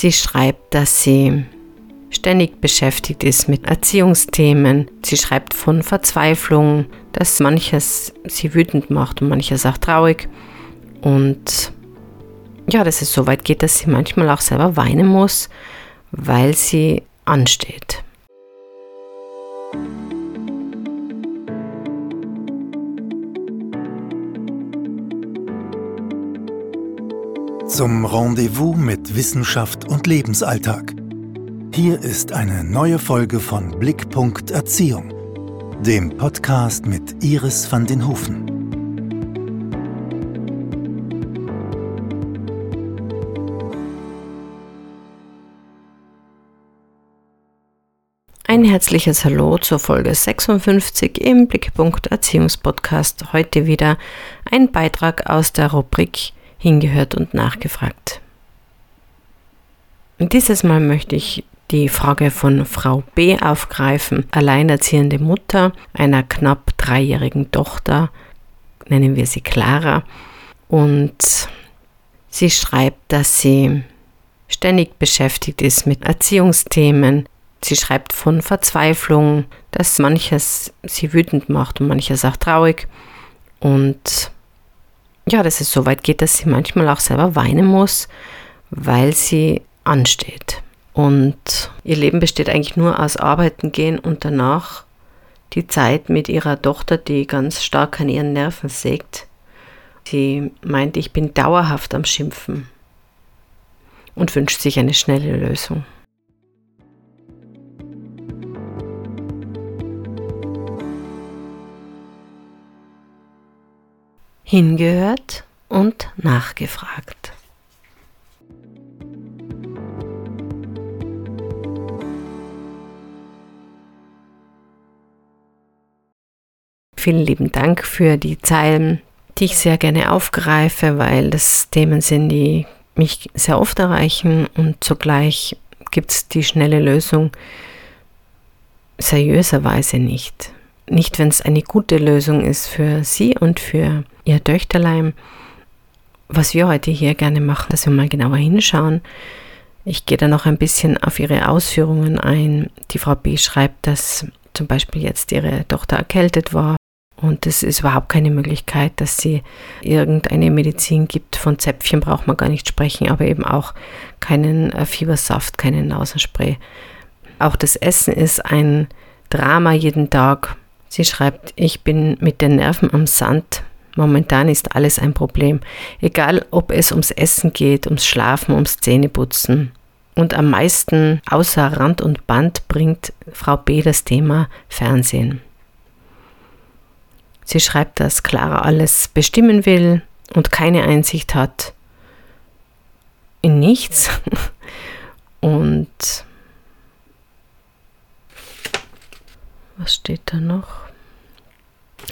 Sie schreibt, dass sie ständig beschäftigt ist mit Erziehungsthemen. Sie schreibt von Verzweiflung, dass manches sie wütend macht und manches auch traurig. Und ja, dass es so weit geht, dass sie manchmal auch selber weinen muss, weil sie ansteht. Zum Rendezvous mit Wissenschaft und Lebensalltag. Hier ist eine neue Folge von Blickpunkt Erziehung, dem Podcast mit Iris van den Hofen. Ein herzliches Hallo zur Folge 56 im Blickpunkt Erziehungspodcast. Heute wieder ein Beitrag aus der Rubrik Hingehört und nachgefragt. Dieses Mal möchte ich die Frage von Frau B aufgreifen. Alleinerziehende Mutter einer knapp dreijährigen Tochter, nennen wir sie Clara. Und sie schreibt, dass sie ständig beschäftigt ist mit Erziehungsthemen. Sie schreibt von Verzweiflung, dass manches sie wütend macht und manches auch traurig. Und ja, dass es so weit geht, dass sie manchmal auch selber weinen muss, weil sie ansteht. Und ihr Leben besteht eigentlich nur aus Arbeiten gehen und danach die Zeit mit ihrer Tochter, die ganz stark an ihren Nerven sägt. Sie meint, ich bin dauerhaft am Schimpfen und wünscht sich eine schnelle Lösung. Hingehört und nachgefragt. Vielen lieben Dank für die Zeilen, die ich sehr gerne aufgreife, weil das Themen sind, die mich sehr oft erreichen und zugleich gibt es die schnelle Lösung seriöserweise nicht. Nicht, wenn es eine gute Lösung ist für Sie und für Ihr Töchterlein. Was wir heute hier gerne machen, dass wir mal genauer hinschauen. Ich gehe da noch ein bisschen auf Ihre Ausführungen ein. Die Frau B schreibt, dass zum Beispiel jetzt ihre Tochter erkältet war und es ist überhaupt keine Möglichkeit, dass sie irgendeine Medizin gibt. Von Zäpfchen braucht man gar nicht sprechen, aber eben auch keinen äh, Fiebersaft, keinen Nasenspray. Auch das Essen ist ein Drama jeden Tag. Sie schreibt, ich bin mit den Nerven am Sand. Momentan ist alles ein Problem. Egal, ob es ums Essen geht, ums Schlafen, ums Zähneputzen. Und am meisten außer Rand und Band bringt Frau B das Thema Fernsehen. Sie schreibt, dass Clara alles bestimmen will und keine Einsicht hat in nichts. Und was steht da noch?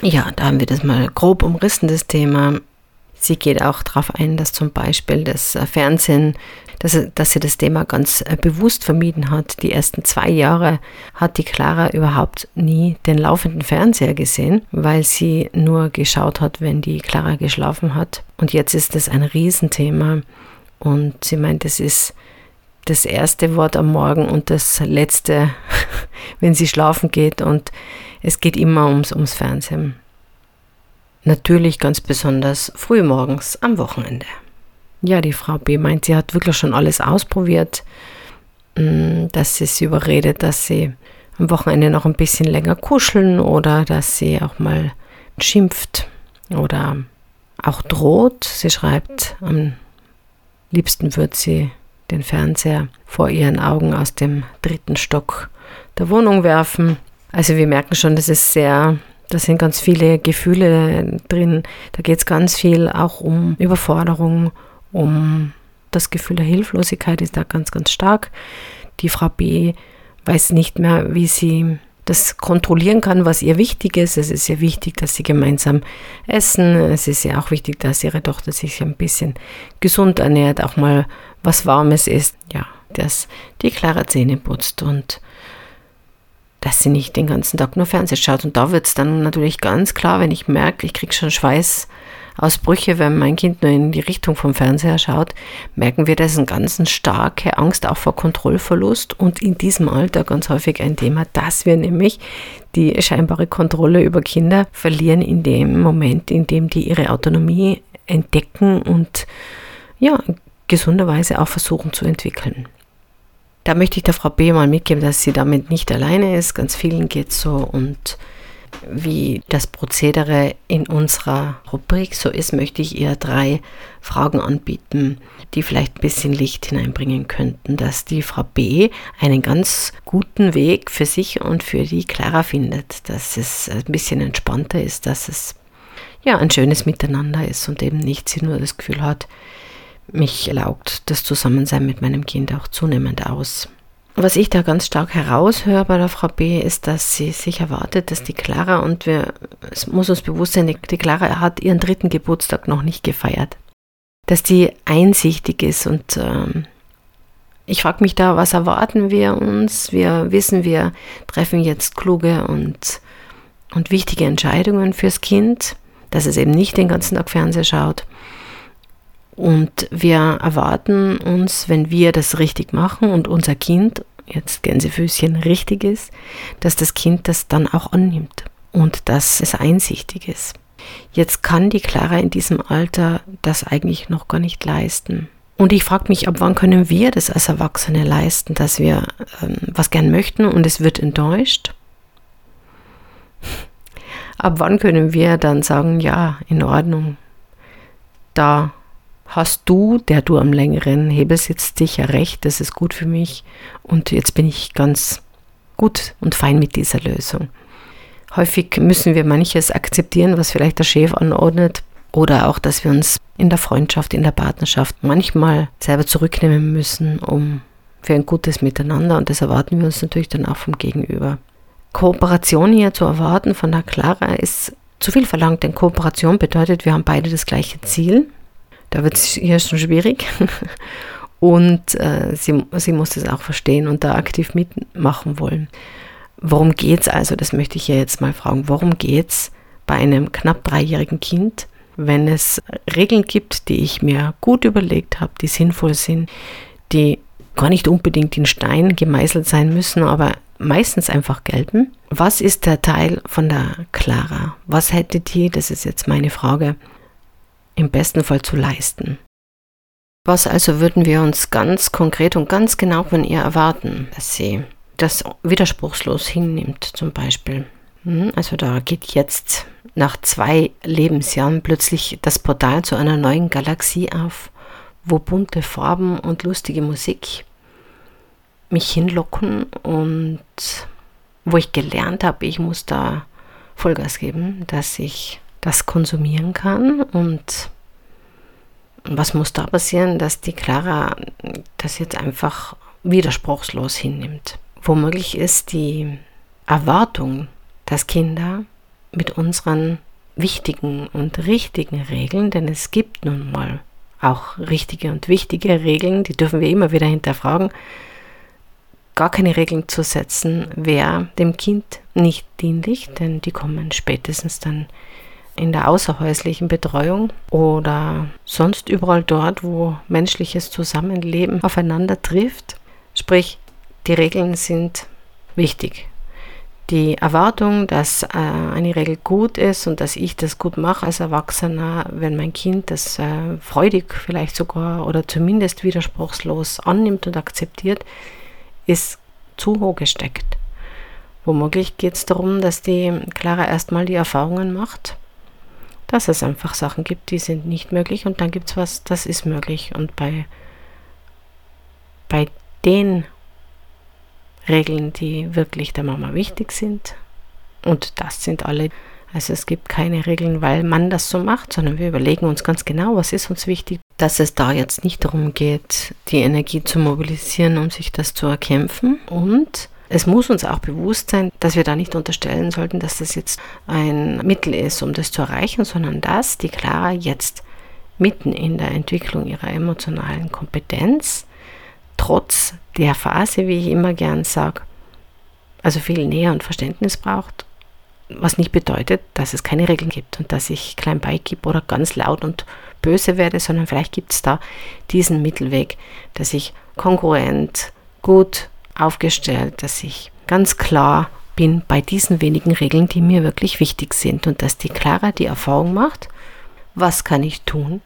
Ja, da haben wir das mal grob umrissen, das Thema. Sie geht auch darauf ein, dass zum Beispiel das Fernsehen dass, dass sie das Thema ganz äh, bewusst vermieden hat. Die ersten zwei Jahre hat die Clara überhaupt nie den laufenden Fernseher gesehen, weil sie nur geschaut hat, wenn die Clara geschlafen hat. Und jetzt ist das ein Riesenthema. Und sie meint, es ist das erste Wort am Morgen und das letzte, wenn sie schlafen geht. Und es geht immer ums, ums Fernsehen. Natürlich ganz besonders frühmorgens am Wochenende. Ja, die Frau B meint, sie hat wirklich schon alles ausprobiert, mm, dass sie sie überredet, dass sie am Wochenende noch ein bisschen länger kuscheln oder dass sie auch mal schimpft oder auch droht. Sie schreibt, am liebsten wird sie den Fernseher vor ihren Augen aus dem dritten Stock der Wohnung werfen. Also wir merken schon, das ist sehr, da sind ganz viele Gefühle drin. Da geht es ganz viel auch um Überforderung, um das Gefühl der Hilflosigkeit ist da ganz, ganz stark. Die Frau B weiß nicht mehr, wie sie das kontrollieren kann, was ihr wichtig ist. Es ist ihr wichtig, dass sie gemeinsam essen. Es ist ihr auch wichtig, dass ihre Tochter sich ein bisschen gesund ernährt, auch mal was Warmes isst. Ja, dass die klare Zähne putzt und dass sie nicht den ganzen Tag nur Fernsehen schaut. Und da wird es dann natürlich ganz klar, wenn ich merke, ich kriege schon Schweiß Ausbrüche, wenn mein Kind nur in die Richtung vom Fernseher schaut, merken wir, dass eine ganz starke Angst auch vor Kontrollverlust und in diesem Alter ganz häufig ein Thema, dass wir nämlich die scheinbare Kontrolle über Kinder verlieren in dem Moment, in dem die ihre Autonomie entdecken und ja, gesunderweise auch versuchen zu entwickeln. Da möchte ich der Frau B mal mitgeben, dass sie damit nicht alleine ist. Ganz vielen geht es so und wie das Prozedere in unserer Rubrik so ist, möchte ich ihr drei Fragen anbieten, die vielleicht ein bisschen Licht hineinbringen könnten, dass die Frau B einen ganz guten Weg für sich und für die Clara findet, dass es ein bisschen entspannter ist, dass es ja ein schönes Miteinander ist und eben nicht sie nur das Gefühl hat, mich laugt das Zusammensein mit meinem Kind auch zunehmend aus. Was ich da ganz stark heraushöre bei der Frau B, ist, dass sie sich erwartet, dass die Clara, und wir, es muss uns bewusst sein, die Clara hat ihren dritten Geburtstag noch nicht gefeiert, dass die einsichtig ist und ähm, ich frage mich da, was erwarten wir uns? Wir wissen, wir treffen jetzt kluge und, und wichtige Entscheidungen fürs Kind, dass es eben nicht den ganzen Tag Fernseher schaut. Und wir erwarten uns, wenn wir das richtig machen und unser Kind, jetzt Gänsefüßchen, richtig ist, dass das Kind das dann auch annimmt und dass es einsichtig ist. Jetzt kann die Clara in diesem Alter das eigentlich noch gar nicht leisten. Und ich frage mich, ab wann können wir das als Erwachsene leisten, dass wir ähm, was gern möchten und es wird enttäuscht? Ab wann können wir dann sagen, ja, in Ordnung, da hast du, der du am längeren Hebel sitzt, sicher recht, das ist gut für mich und jetzt bin ich ganz gut und fein mit dieser Lösung. Häufig müssen wir manches akzeptieren, was vielleicht der Chef anordnet oder auch, dass wir uns in der Freundschaft, in der Partnerschaft manchmal selber zurücknehmen müssen, um für ein gutes Miteinander und das erwarten wir uns natürlich dann auch vom Gegenüber. Kooperation hier zu erwarten von der Clara ist zu viel verlangt, denn Kooperation bedeutet, wir haben beide das gleiche Ziel, da wird es hier schon schwierig. Und äh, sie, sie muss das auch verstehen und da aktiv mitmachen wollen. Worum geht es also? Das möchte ich ja jetzt mal fragen. Worum geht es bei einem knapp dreijährigen Kind, wenn es Regeln gibt, die ich mir gut überlegt habe, die sinnvoll sind, die gar nicht unbedingt in Stein gemeißelt sein müssen, aber meistens einfach gelten? Was ist der Teil von der Clara? Was hätte die, das ist jetzt meine Frage, im besten Fall zu leisten. Was also würden wir uns ganz konkret und ganz genau von ihr erwarten, dass sie das widerspruchslos hinnimmt zum Beispiel. Hm, also da geht jetzt nach zwei Lebensjahren plötzlich das Portal zu einer neuen Galaxie auf, wo bunte Farben und lustige Musik mich hinlocken und wo ich gelernt habe, ich muss da Vollgas geben, dass ich das konsumieren kann. Und was muss da passieren, dass die Clara das jetzt einfach widerspruchslos hinnimmt? Womöglich ist die Erwartung, dass Kinder mit unseren wichtigen und richtigen Regeln, denn es gibt nun mal auch richtige und wichtige Regeln, die dürfen wir immer wieder hinterfragen, gar keine Regeln zu setzen, wäre dem Kind nicht dienlich, denn die kommen spätestens dann in der außerhäuslichen Betreuung oder sonst überall dort, wo menschliches Zusammenleben aufeinander trifft. Sprich, die Regeln sind wichtig. Die Erwartung, dass äh, eine Regel gut ist und dass ich das gut mache als Erwachsener, wenn mein Kind das äh, freudig vielleicht sogar oder zumindest widerspruchslos annimmt und akzeptiert, ist zu hoch gesteckt. Womöglich geht es darum, dass die Clara erstmal die Erfahrungen macht, dass es einfach Sachen gibt, die sind nicht möglich und dann gibt es was, das ist möglich. Und bei, bei den Regeln, die wirklich der Mama wichtig sind, und das sind alle, also es gibt keine Regeln, weil man das so macht, sondern wir überlegen uns ganz genau, was ist uns wichtig, dass es da jetzt nicht darum geht, die Energie zu mobilisieren, um sich das zu erkämpfen und es muss uns auch bewusst sein, dass wir da nicht unterstellen sollten, dass das jetzt ein Mittel ist, um das zu erreichen, sondern dass die Clara jetzt mitten in der Entwicklung ihrer emotionalen Kompetenz, trotz der Phase, wie ich immer gern sage, also viel Nähe und Verständnis braucht Was nicht bedeutet, dass es keine Regeln gibt und dass ich klein beigib oder ganz laut und böse werde, sondern vielleicht gibt es da diesen Mittelweg, dass ich kongruent, gut aufgestellt, dass ich ganz klar bin bei diesen wenigen Regeln, die mir wirklich wichtig sind und dass die Clara die Erfahrung macht, was kann ich tun,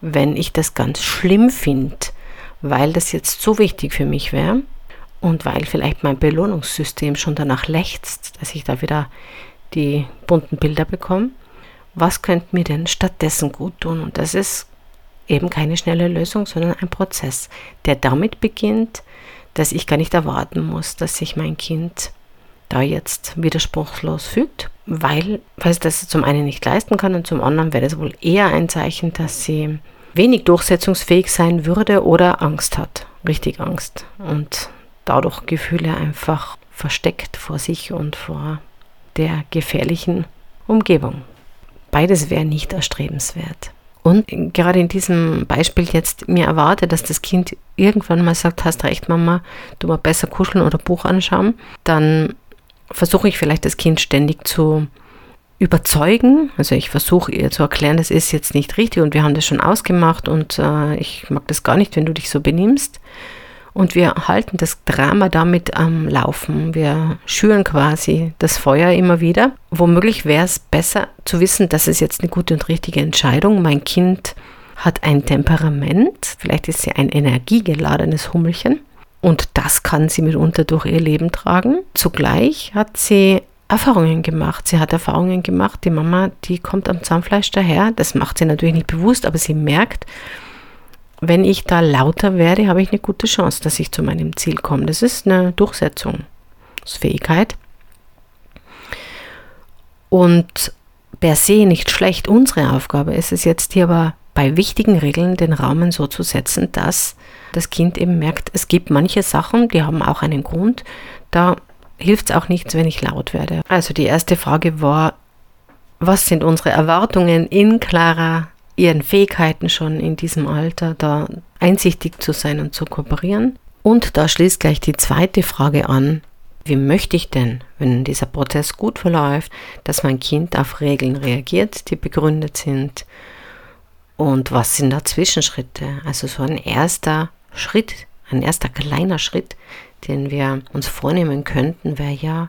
wenn ich das ganz schlimm finde, weil das jetzt so wichtig für mich wäre und weil vielleicht mein Belohnungssystem schon danach lechzt, dass ich da wieder die bunten Bilder bekomme. Was könnte mir denn stattdessen gut tun? Und das ist eben keine schnelle Lösung, sondern ein Prozess, der damit beginnt, dass ich gar nicht erwarten muss, dass sich mein Kind da jetzt widerspruchslos fügt, weil, weil es das zum einen nicht leisten kann und zum anderen wäre das wohl eher ein Zeichen, dass sie wenig durchsetzungsfähig sein würde oder Angst hat, richtig Angst und dadurch Gefühle einfach versteckt vor sich und vor der gefährlichen Umgebung. Beides wäre nicht erstrebenswert. Und gerade in diesem Beispiel jetzt mir erwarte, dass das Kind irgendwann mal sagt, hast recht, Mama, du mal besser kuscheln oder Buch anschauen, dann versuche ich vielleicht das Kind ständig zu überzeugen. Also ich versuche ihr zu erklären, das ist jetzt nicht richtig und wir haben das schon ausgemacht und äh, ich mag das gar nicht, wenn du dich so benimmst. Und wir halten das Drama damit am Laufen. Wir schüren quasi das Feuer immer wieder. Womöglich wäre es besser zu wissen, das ist jetzt eine gute und richtige Entscheidung. Mein Kind hat ein Temperament, vielleicht ist sie ein energiegeladenes Hummelchen. Und das kann sie mitunter durch ihr Leben tragen. Zugleich hat sie Erfahrungen gemacht. Sie hat Erfahrungen gemacht. Die Mama, die kommt am Zahnfleisch daher. Das macht sie natürlich nicht bewusst, aber sie merkt, wenn ich da lauter werde, habe ich eine gute Chance, dass ich zu meinem Ziel komme. Das ist eine Durchsetzungsfähigkeit. Und per se nicht schlecht. Unsere Aufgabe ist es jetzt hier aber bei wichtigen Regeln den Rahmen so zu setzen, dass das Kind eben merkt, es gibt manche Sachen, die haben auch einen Grund. Da hilft es auch nichts, wenn ich laut werde. Also die erste Frage war, was sind unsere Erwartungen in klarer ihren Fähigkeiten schon in diesem Alter, da einsichtig zu sein und zu kooperieren. Und da schließt gleich die zweite Frage an, wie möchte ich denn, wenn dieser Prozess gut verläuft, dass mein Kind auf Regeln reagiert, die begründet sind? Und was sind da Zwischenschritte? Also so ein erster Schritt, ein erster kleiner Schritt, den wir uns vornehmen könnten, wäre ja,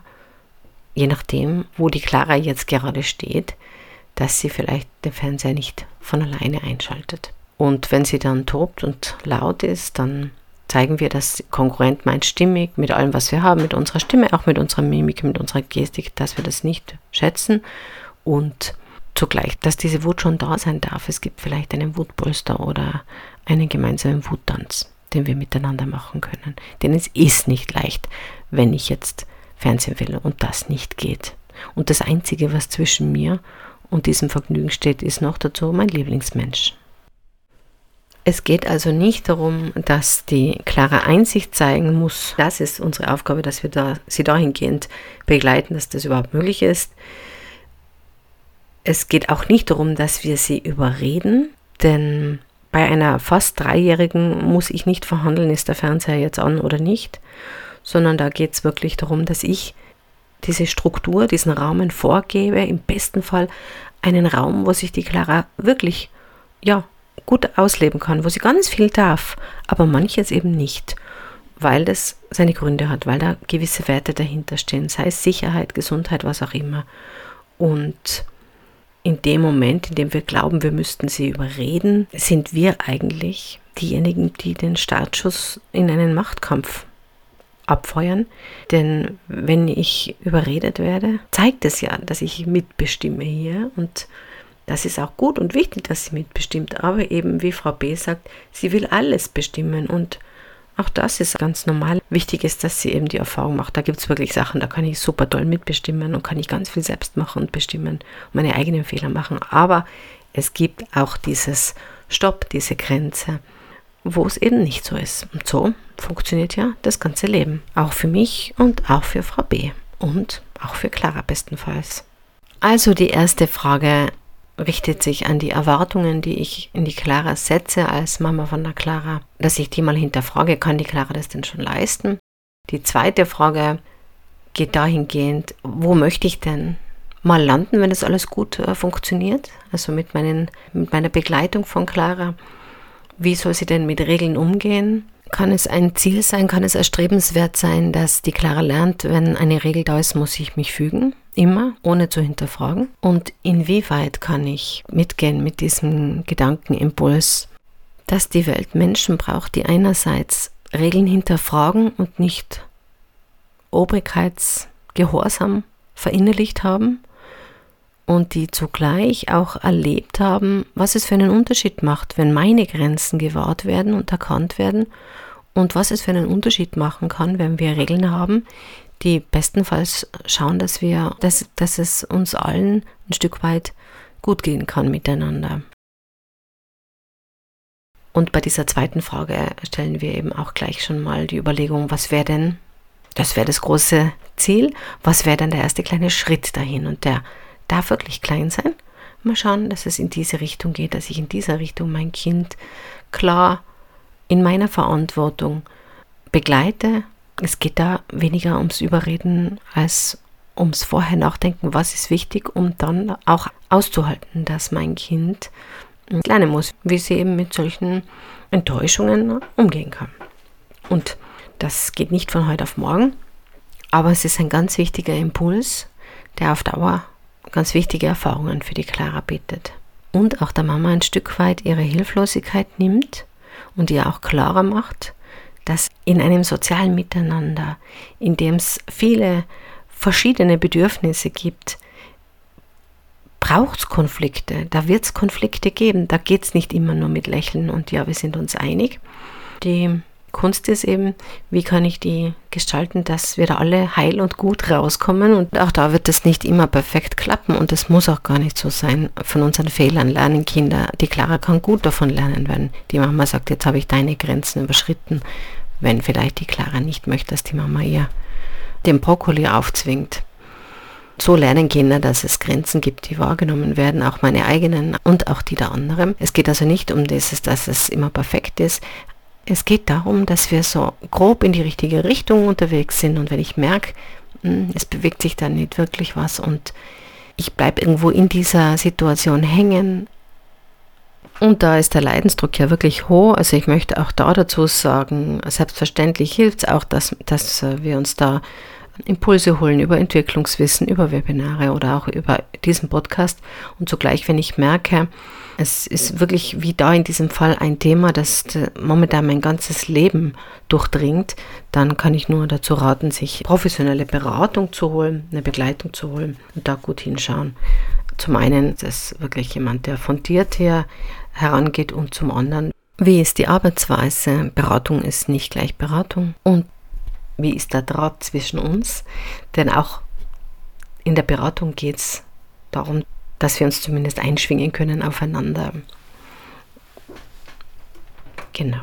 je nachdem, wo die Clara jetzt gerade steht, dass sie vielleicht den Fernseher nicht von alleine einschaltet. Und wenn sie dann tobt und laut ist, dann zeigen wir das konkurrent meint stimmig mit allem, was wir haben, mit unserer Stimme, auch mit unserer Mimik, mit unserer Gestik, dass wir das nicht schätzen und zugleich, dass diese Wut schon da sein darf. Es gibt vielleicht einen Wutpolster oder einen gemeinsamen Wuttanz, den wir miteinander machen können. Denn es ist nicht leicht, wenn ich jetzt Fernsehen will und das nicht geht. Und das Einzige, was zwischen mir und diesem Vergnügen steht, ist noch dazu mein Lieblingsmensch. Es geht also nicht darum, dass die klare Einsicht zeigen muss. Das ist unsere Aufgabe, dass wir da, sie dahingehend begleiten, dass das überhaupt möglich ist. Es geht auch nicht darum, dass wir sie überreden, denn bei einer fast Dreijährigen muss ich nicht verhandeln, ist der Fernseher jetzt an oder nicht, sondern da geht es wirklich darum, dass ich diese Struktur, diesen Rahmen vorgebe, im besten Fall einen Raum, wo sich die Clara wirklich, ja, gut ausleben kann, wo sie ganz viel darf, aber manches eben nicht, weil das seine Gründe hat, weil da gewisse Werte dahinter stehen, sei es Sicherheit, Gesundheit, was auch immer. Und in dem Moment, in dem wir glauben, wir müssten sie überreden, sind wir eigentlich diejenigen, die den Startschuss in einen Machtkampf abfeuern. Denn wenn ich überredet werde, zeigt es ja, dass ich mitbestimme hier. Und das ist auch gut und wichtig, dass sie mitbestimmt. Aber eben, wie Frau B sagt, sie will alles bestimmen. Und auch das ist ganz normal. Wichtig ist, dass sie eben die Erfahrung macht. Da gibt es wirklich Sachen, da kann ich super toll mitbestimmen und kann ich ganz viel selbst machen und bestimmen und meine eigenen Fehler machen. Aber es gibt auch dieses Stopp, diese Grenze wo es eben nicht so ist. Und so funktioniert ja das ganze Leben. Auch für mich und auch für Frau B. Und auch für Clara bestenfalls. Also die erste Frage richtet sich an die Erwartungen, die ich in die Clara setze als Mama von der Clara, dass ich die mal hinterfrage, kann die Clara das denn schon leisten? Die zweite Frage geht dahingehend, wo möchte ich denn mal landen, wenn das alles gut äh, funktioniert. Also mit, meinen, mit meiner Begleitung von Clara. Wie soll sie denn mit Regeln umgehen? Kann es ein Ziel sein, kann es erstrebenswert sein, dass die Clara lernt, wenn eine Regel da ist, muss ich mich fügen? Immer, ohne zu hinterfragen? Und inwieweit kann ich mitgehen mit diesem Gedankenimpuls, dass die Welt Menschen braucht, die einerseits Regeln hinterfragen und nicht Obrigkeitsgehorsam verinnerlicht haben und die zugleich auch erlebt haben, was es für einen Unterschied macht, wenn meine Grenzen gewahrt werden und erkannt werden und was es für einen Unterschied machen kann, wenn wir Regeln haben, die bestenfalls schauen, dass wir, dass, dass es uns allen ein Stück weit gut gehen kann miteinander. Und bei dieser zweiten Frage stellen wir eben auch gleich schon mal die Überlegung, was wäre denn, das wäre das große Ziel, was wäre denn der erste kleine Schritt dahin? Und der darf wirklich klein sein. Mal schauen, dass es in diese Richtung geht, dass ich in dieser Richtung mein Kind klar in meiner Verantwortung begleite. Es geht da weniger ums Überreden als ums vorher nachdenken, was ist wichtig, um dann auch auszuhalten, dass mein Kind lernen muss, wie sie eben mit solchen Enttäuschungen umgehen kann. Und das geht nicht von heute auf morgen, aber es ist ein ganz wichtiger Impuls, der auf Dauer ganz wichtige Erfahrungen für die Clara bietet. Und auch der Mama ein Stück weit ihre Hilflosigkeit nimmt und ihr auch klarer macht, dass in einem sozialen Miteinander, in dem es viele verschiedene Bedürfnisse gibt, braucht es Konflikte, da wird es Konflikte geben, da geht es nicht immer nur mit Lächeln und ja, wir sind uns einig. Die Kunst ist eben, wie kann ich die gestalten, dass wir da alle heil und gut rauskommen und auch da wird es nicht immer perfekt klappen und es muss auch gar nicht so sein. Von unseren Fehlern lernen Kinder. Die Clara kann gut davon lernen, wenn die Mama sagt, jetzt habe ich deine Grenzen überschritten, wenn vielleicht die Clara nicht möchte, dass die Mama ihr den Brokkoli aufzwingt so lernen Kinder, dass es Grenzen gibt, die wahrgenommen werden, auch meine eigenen und auch die der anderen. Es geht also nicht um dieses, dass es immer perfekt ist. Es geht darum, dass wir so grob in die richtige Richtung unterwegs sind und wenn ich merke, hm, es bewegt sich dann nicht wirklich was und ich bleibe irgendwo in dieser Situation hängen, und da ist der Leidensdruck ja wirklich hoch. Also ich möchte auch da dazu sagen, selbstverständlich hilft es auch, dass, dass wir uns da Impulse holen über Entwicklungswissen, über Webinare oder auch über diesen Podcast. Und zugleich, wenn ich merke, es ist wirklich wie da in diesem Fall ein Thema, das momentan mein ganzes Leben durchdringt, dann kann ich nur dazu raten, sich professionelle Beratung zu holen, eine Begleitung zu holen und da gut hinschauen. Zum einen ist wirklich jemand, der fundiert her herangeht und zum anderen, wie ist die Arbeitsweise? Beratung ist nicht gleich Beratung. Und wie ist der Draht zwischen uns? Denn auch in der Beratung geht es darum, dass wir uns zumindest einschwingen können aufeinander. Genau.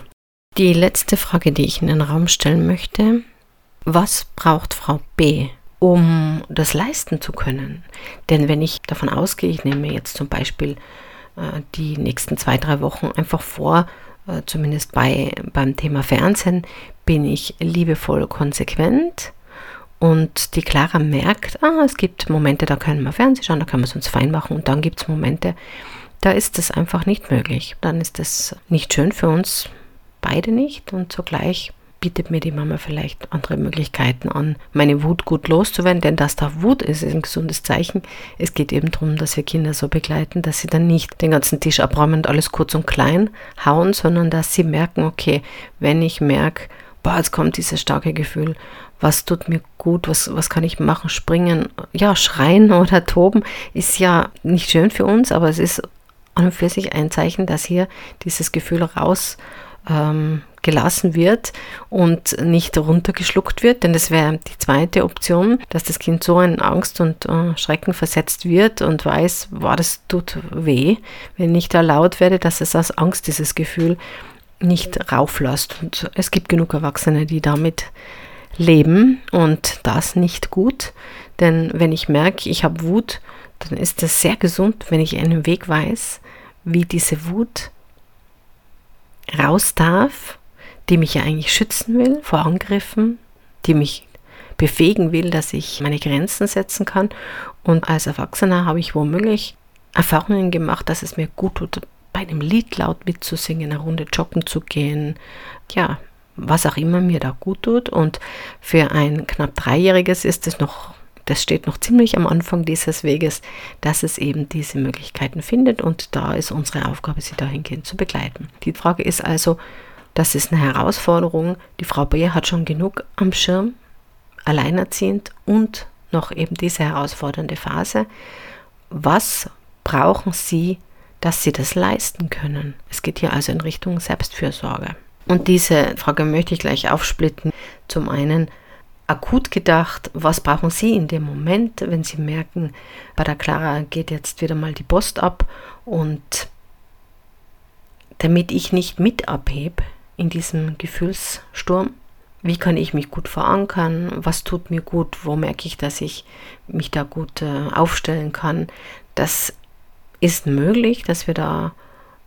Die letzte Frage, die ich in den Raum stellen möchte, was braucht Frau B, um das leisten zu können? Denn wenn ich davon ausgehe, ich nehme jetzt zum Beispiel äh, die nächsten zwei, drei Wochen einfach vor, äh, zumindest bei, beim Thema Fernsehen, bin ich liebevoll konsequent. Und die Clara merkt, ah, es gibt Momente, da können wir Fernsehen schauen, da können wir es uns fein machen. Und dann gibt es Momente, da ist es einfach nicht möglich. Dann ist es nicht schön für uns beide nicht. Und zugleich bietet mir die Mama vielleicht andere Möglichkeiten an, meine Wut gut loszuwerden, denn dass da Wut ist, ist ein gesundes Zeichen. Es geht eben darum, dass wir Kinder so begleiten, dass sie dann nicht den ganzen Tisch abräumen und alles kurz und klein hauen, sondern dass sie merken, okay, wenn ich merke, boah, jetzt kommt dieses starke Gefühl, was tut mir gut, was, was kann ich machen, springen, ja, schreien oder toben, ist ja nicht schön für uns, aber es ist an und für sich ein Zeichen, dass hier dieses Gefühl raus ähm, gelassen wird und nicht runtergeschluckt wird, denn das wäre die zweite Option, dass das Kind so in Angst und äh, Schrecken versetzt wird und weiß, wow, das tut weh, wenn ich da laut werde, dass es aus Angst dieses Gefühl nicht rauflässt. Und es gibt genug Erwachsene, die damit leben und das nicht gut, denn wenn ich merke, ich habe Wut, dann ist es sehr gesund, wenn ich einen Weg weiß, wie diese Wut raus darf die mich ja eigentlich schützen will vor Angriffen, die mich befähigen will, dass ich meine Grenzen setzen kann. Und als Erwachsener habe ich womöglich Erfahrungen gemacht, dass es mir gut tut, bei einem Lied laut mitzusingen, eine Runde joggen zu gehen. Ja, was auch immer mir da gut tut. Und für ein knapp Dreijähriges ist es noch, das steht noch ziemlich am Anfang dieses Weges, dass es eben diese Möglichkeiten findet. Und da ist unsere Aufgabe, sie dahingehend zu begleiten. Die Frage ist also, das ist eine Herausforderung. Die Frau B hat schon genug am Schirm, alleinerziehend und noch eben diese herausfordernde Phase. Was brauchen Sie, dass Sie das leisten können? Es geht hier also in Richtung Selbstfürsorge. Und diese Frage möchte ich gleich aufsplitten. Zum einen akut gedacht, was brauchen Sie in dem Moment, wenn Sie merken, bei der Clara geht jetzt wieder mal die Post ab und damit ich nicht mit abhebe in diesem Gefühlssturm, wie kann ich mich gut verankern, was tut mir gut, wo merke ich, dass ich mich da gut äh, aufstellen kann. Das ist möglich, dass wir da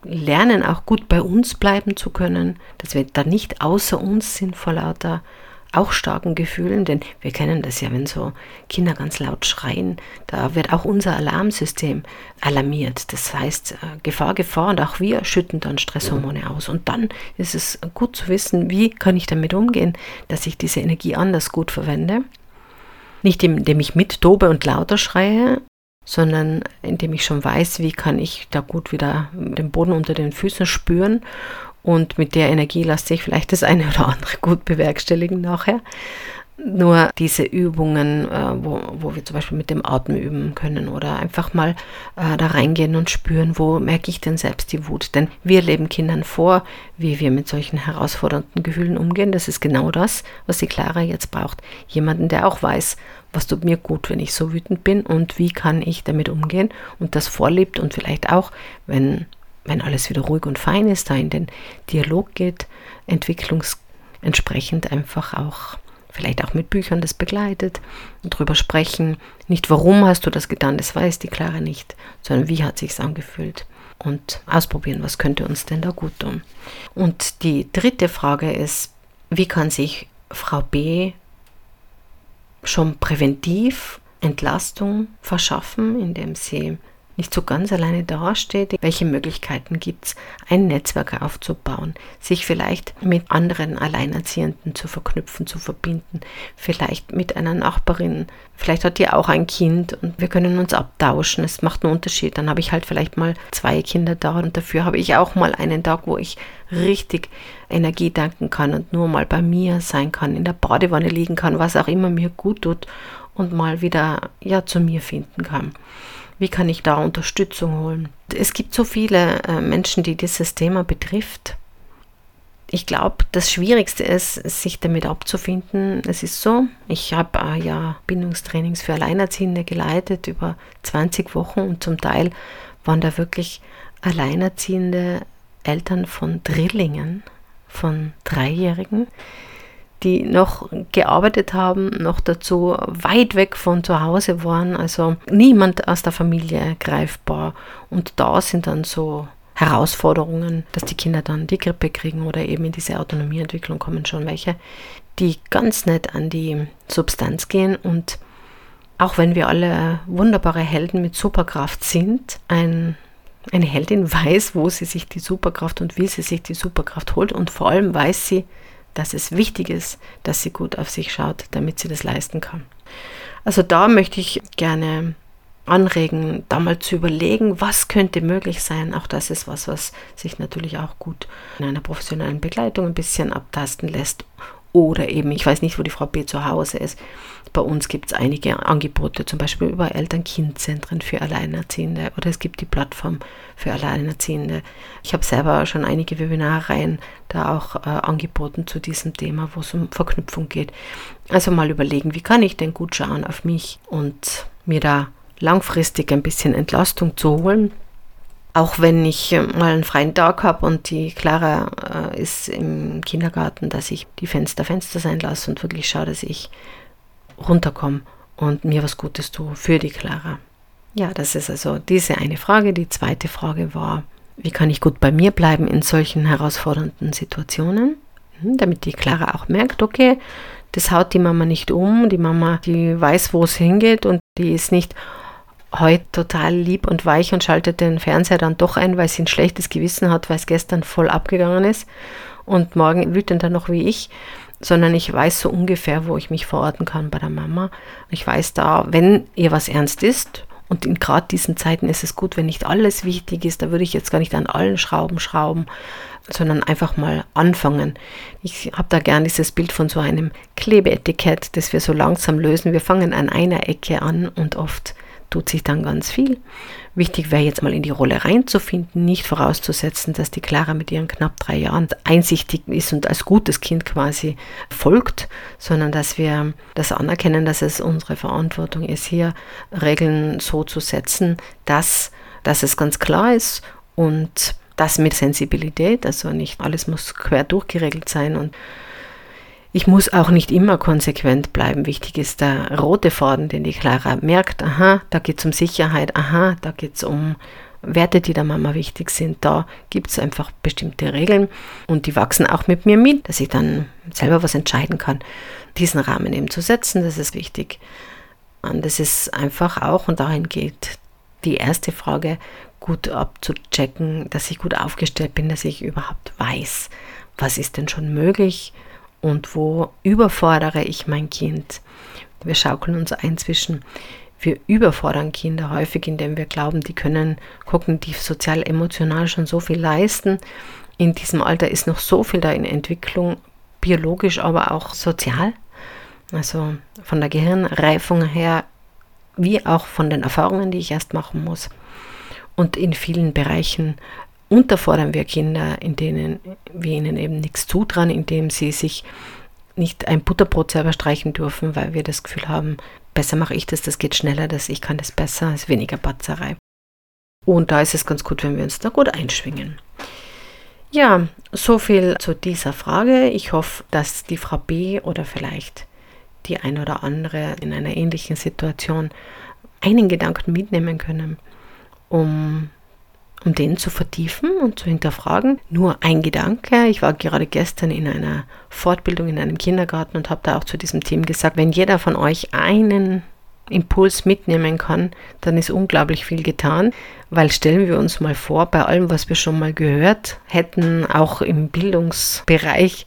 lernen, auch gut bei uns bleiben zu können, dass wir da nicht außer uns sind vor lauter auch starken Gefühlen, denn wir kennen das ja, wenn so Kinder ganz laut schreien, da wird auch unser Alarmsystem alarmiert. Das heißt, äh, Gefahr, Gefahr und auch wir schütten dann Stresshormone aus. Und dann ist es gut zu wissen, wie kann ich damit umgehen, dass ich diese Energie anders gut verwende. Nicht indem ich mittobe und lauter schreie, sondern indem ich schon weiß, wie kann ich da gut wieder den Boden unter den Füßen spüren und mit der Energie lässt sich vielleicht das eine oder andere gut bewerkstelligen nachher. Nur diese Übungen, äh, wo, wo wir zum Beispiel mit dem Atmen üben können oder einfach mal äh, da reingehen und spüren, wo merke ich denn selbst die Wut. Denn wir leben Kindern vor, wie wir mit solchen herausfordernden Gefühlen umgehen. Das ist genau das, was die Clara jetzt braucht. Jemanden, der auch weiß, was tut mir gut, wenn ich so wütend bin und wie kann ich damit umgehen und das vorlebt und vielleicht auch, wenn, wenn alles wieder ruhig und fein ist, da in den Dialog geht, entwicklungsentsprechend einfach auch vielleicht auch mit Büchern das begleitet und drüber sprechen. Nicht warum hast du das getan, das weiß die Clara nicht, sondern wie hat sich's angefühlt und ausprobieren, was könnte uns denn da gut tun. Und die dritte Frage ist, wie kann sich Frau B schon präventiv Entlastung verschaffen, indem sie nicht so ganz alleine dasteht, welche Möglichkeiten gibt es, ein Netzwerk aufzubauen, sich vielleicht mit anderen Alleinerziehenden zu verknüpfen, zu verbinden, vielleicht mit einer Nachbarin, vielleicht hat die auch ein Kind und wir können uns abtauschen, es macht einen Unterschied, dann habe ich halt vielleicht mal zwei Kinder da und dafür habe ich auch mal einen Tag, wo ich richtig Energie danken kann und nur mal bei mir sein kann, in der Badewanne liegen kann, was auch immer mir gut tut und mal wieder ja zu mir finden kann. Wie kann ich da Unterstützung holen? Es gibt so viele äh, Menschen, die dieses Thema betrifft. Ich glaube, das Schwierigste ist, sich damit abzufinden. Es ist so, ich habe äh, ja Bindungstrainings für Alleinerziehende geleitet über 20 Wochen und zum Teil waren da wirklich alleinerziehende Eltern von Drillingen, von Dreijährigen, die noch gearbeitet haben, noch dazu weit weg von zu Hause waren, also niemand aus der Familie greifbar. Und da sind dann so Herausforderungen, dass die Kinder dann die Grippe kriegen oder eben in diese Autonomieentwicklung kommen schon welche, die ganz nett an die Substanz gehen. Und auch wenn wir alle wunderbare Helden mit Superkraft sind, ein, eine Heldin weiß, wo sie sich die Superkraft und wie sie sich die Superkraft holt. Und vor allem weiß sie, dass es wichtig ist, dass sie gut auf sich schaut, damit sie das leisten kann. Also da möchte ich gerne anregen, da mal zu überlegen, was könnte möglich sein. Auch das ist was, was sich natürlich auch gut in einer professionellen Begleitung ein bisschen abtasten lässt oder eben, ich weiß nicht, wo die Frau B zu Hause ist. Bei uns gibt es einige Angebote, zum Beispiel über Eltern-Kind-Zentren für Alleinerziehende oder es gibt die Plattform für Alleinerziehende. Ich habe selber schon einige Webinareien da auch äh, angeboten zu diesem Thema, wo es um Verknüpfung geht. Also mal überlegen, wie kann ich denn gut schauen auf mich und mir da langfristig ein bisschen Entlastung zu holen auch wenn ich äh, mal einen freien Tag habe und die Clara äh, ist im Kindergarten, dass ich die Fenster Fenster sein lasse und wirklich schaue, dass ich runterkomme und mir was Gutes tue für die Clara. Ja, das ist also diese eine Frage. Die zweite Frage war, wie kann ich gut bei mir bleiben in solchen herausfordernden Situationen, hm, damit die Clara auch merkt, okay, Das haut die Mama nicht um. Die Mama, die weiß, wo es hingeht und die ist nicht heute total lieb und weich und schaltet den Fernseher dann doch ein, weil sie ein schlechtes Gewissen hat, weil es gestern voll abgegangen ist und morgen wütender noch wie ich, sondern ich weiß so ungefähr, wo ich mich verorten kann bei der Mama. Ich weiß da, wenn ihr was ernst ist und in gerade diesen Zeiten ist es gut, wenn nicht alles wichtig ist. Da würde ich jetzt gar nicht an allen Schrauben schrauben, sondern einfach mal anfangen. Ich habe da gern dieses Bild von so einem Klebeetikett, das wir so langsam lösen. Wir fangen an einer Ecke an und oft tut sich dann ganz viel. Wichtig wäre jetzt mal in die Rolle reinzufinden, nicht vorauszusetzen, dass die Clara mit ihren knapp drei Jahren einsichtig ist und als gutes Kind quasi folgt, sondern dass wir das anerkennen, dass es unsere Verantwortung ist, hier Regeln so zu setzen, dass, dass es ganz klar ist und das mit Sensibilität, also nicht alles muss quer durchgeregelt sein und ich muss auch nicht immer konsequent bleiben. Wichtig ist der rote Faden, den die Clara merkt, aha, da geht es um Sicherheit, aha, da geht es um Werte, die der Mama wichtig sind. Da gibt es einfach bestimmte Regeln und die wachsen auch mit mir mit, dass ich dann selber was entscheiden kann. Diesen Rahmen eben zu setzen, das ist wichtig. Und das ist einfach auch, und dahin geht die erste Frage, gut abzuchecken, dass ich gut aufgestellt bin, dass ich überhaupt weiß, was ist denn schon möglich, und wo überfordere ich mein Kind. Wir schaukeln uns ein zwischen, wir überfordern Kinder häufig, indem wir glauben, die können kognitiv, sozial, emotional schon so viel leisten. In diesem Alter ist noch so viel da in Entwicklung, biologisch, aber auch sozial. Also von der Gehirnreifung her, wie auch von den Erfahrungen, die ich erst machen muss. Und in vielen Bereichen unterfordern wir Kinder, in denen wir ihnen eben nichts zutrauen, indem sie sich nicht ein Butterbrot selber streichen dürfen, weil wir das Gefühl haben, besser mache ich das, das geht schneller, dass ich kann das besser, ist weniger Batzerei. Und da ist es ganz gut, wenn wir uns da gut einschwingen. Ja, so viel zu dieser Frage. Ich hoffe, dass die Frau B oder vielleicht die ein oder andere in einer ähnlichen Situation einen Gedanken mitnehmen können, um um den zu vertiefen und zu hinterfragen. Nur ein Gedanke. Ich war gerade gestern in einer Fortbildung in einem Kindergarten und habe da auch zu diesem Team gesagt, wenn jeder von euch einen Impuls mitnehmen kann, dann ist unglaublich viel getan, weil stellen wir uns mal vor, bei allem, was wir schon mal gehört hätten, auch im Bildungsbereich,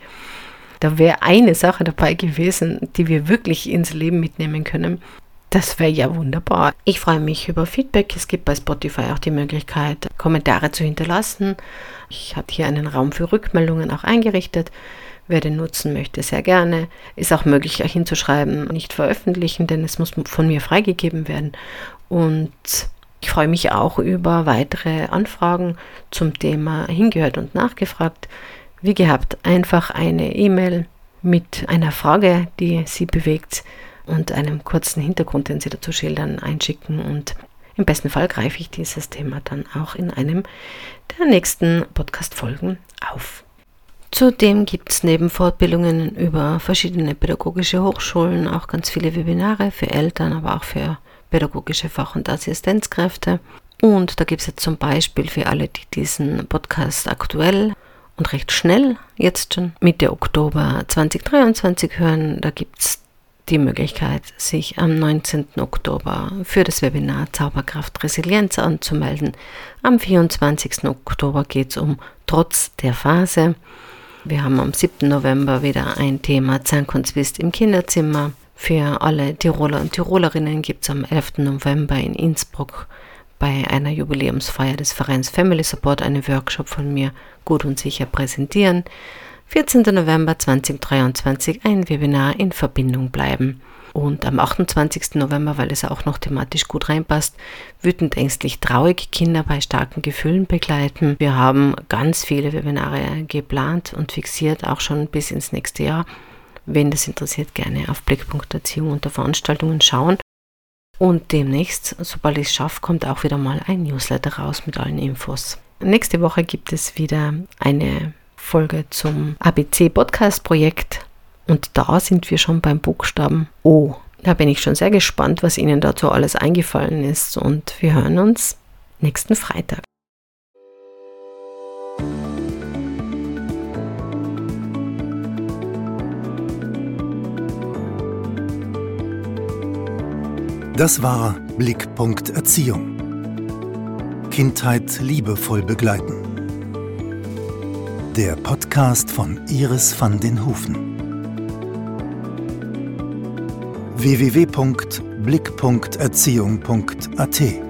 da wäre eine Sache dabei gewesen, die wir wirklich ins Leben mitnehmen können. Das wäre ja wunderbar. Ich freue mich über Feedback. Es gibt bei Spotify auch die Möglichkeit, Kommentare zu hinterlassen. Ich habe hier einen Raum für Rückmeldungen auch eingerichtet. Wer den nutzen möchte, sehr gerne. Ist auch möglich, hinzuschreiben, nicht veröffentlichen, denn es muss von mir freigegeben werden. Und ich freue mich auch über weitere Anfragen zum Thema hingehört und nachgefragt. Wie gehabt, einfach eine E-Mail mit einer Frage, die Sie bewegt und einem kurzen Hintergrund, den Sie dazu schildern, einschicken. Und im besten Fall greife ich dieses Thema dann auch in einem der nächsten Podcast-Folgen auf. Zudem gibt es neben Fortbildungen über verschiedene pädagogische Hochschulen auch ganz viele Webinare für Eltern, aber auch für pädagogische Fach- und Assistenzkräfte. Und da gibt es jetzt zum Beispiel für alle, die diesen Podcast aktuell und recht schnell jetzt schon Mitte Oktober 2023 hören, da gibt es die Möglichkeit, sich am 19. Oktober für das Webinar Zauberkraft Resilienz anzumelden. Am 24. Oktober geht es um Trotz der Phase. Wir haben am 7. November wieder ein Thema Zahnkunstwist im Kinderzimmer. Für alle Tiroler und Tirolerinnen gibt es am 11. November in Innsbruck bei einer Jubiläumsfeier des Vereins Family Support einen Workshop von mir gut und sicher präsentieren. 14. November 2023 ein Webinar in Verbindung bleiben. Und am 28. November, weil es auch noch thematisch gut reinpasst, wütend, ängstlich, traurig Kinder bei starken Gefühlen begleiten. Wir haben ganz viele Webinare geplant und fixiert, auch schon bis ins nächste Jahr. Wen das interessiert, gerne auf Blickpunkt Erziehung unter Veranstaltungen schauen. Und demnächst, sobald ich es schaffe, kommt auch wieder mal ein Newsletter raus mit allen Infos. Nächste Woche gibt es wieder eine Folge zum ABC-Podcast-Projekt. Und da sind wir schon beim Buchstaben O. Da bin ich schon sehr gespannt, was Ihnen dazu alles eingefallen ist. Und wir hören uns nächsten Freitag. Das war Blickpunkt Erziehung. Kindheit liebevoll begleiten. Der Podcast von Iris van den Hufen. www.blick.erziehung.at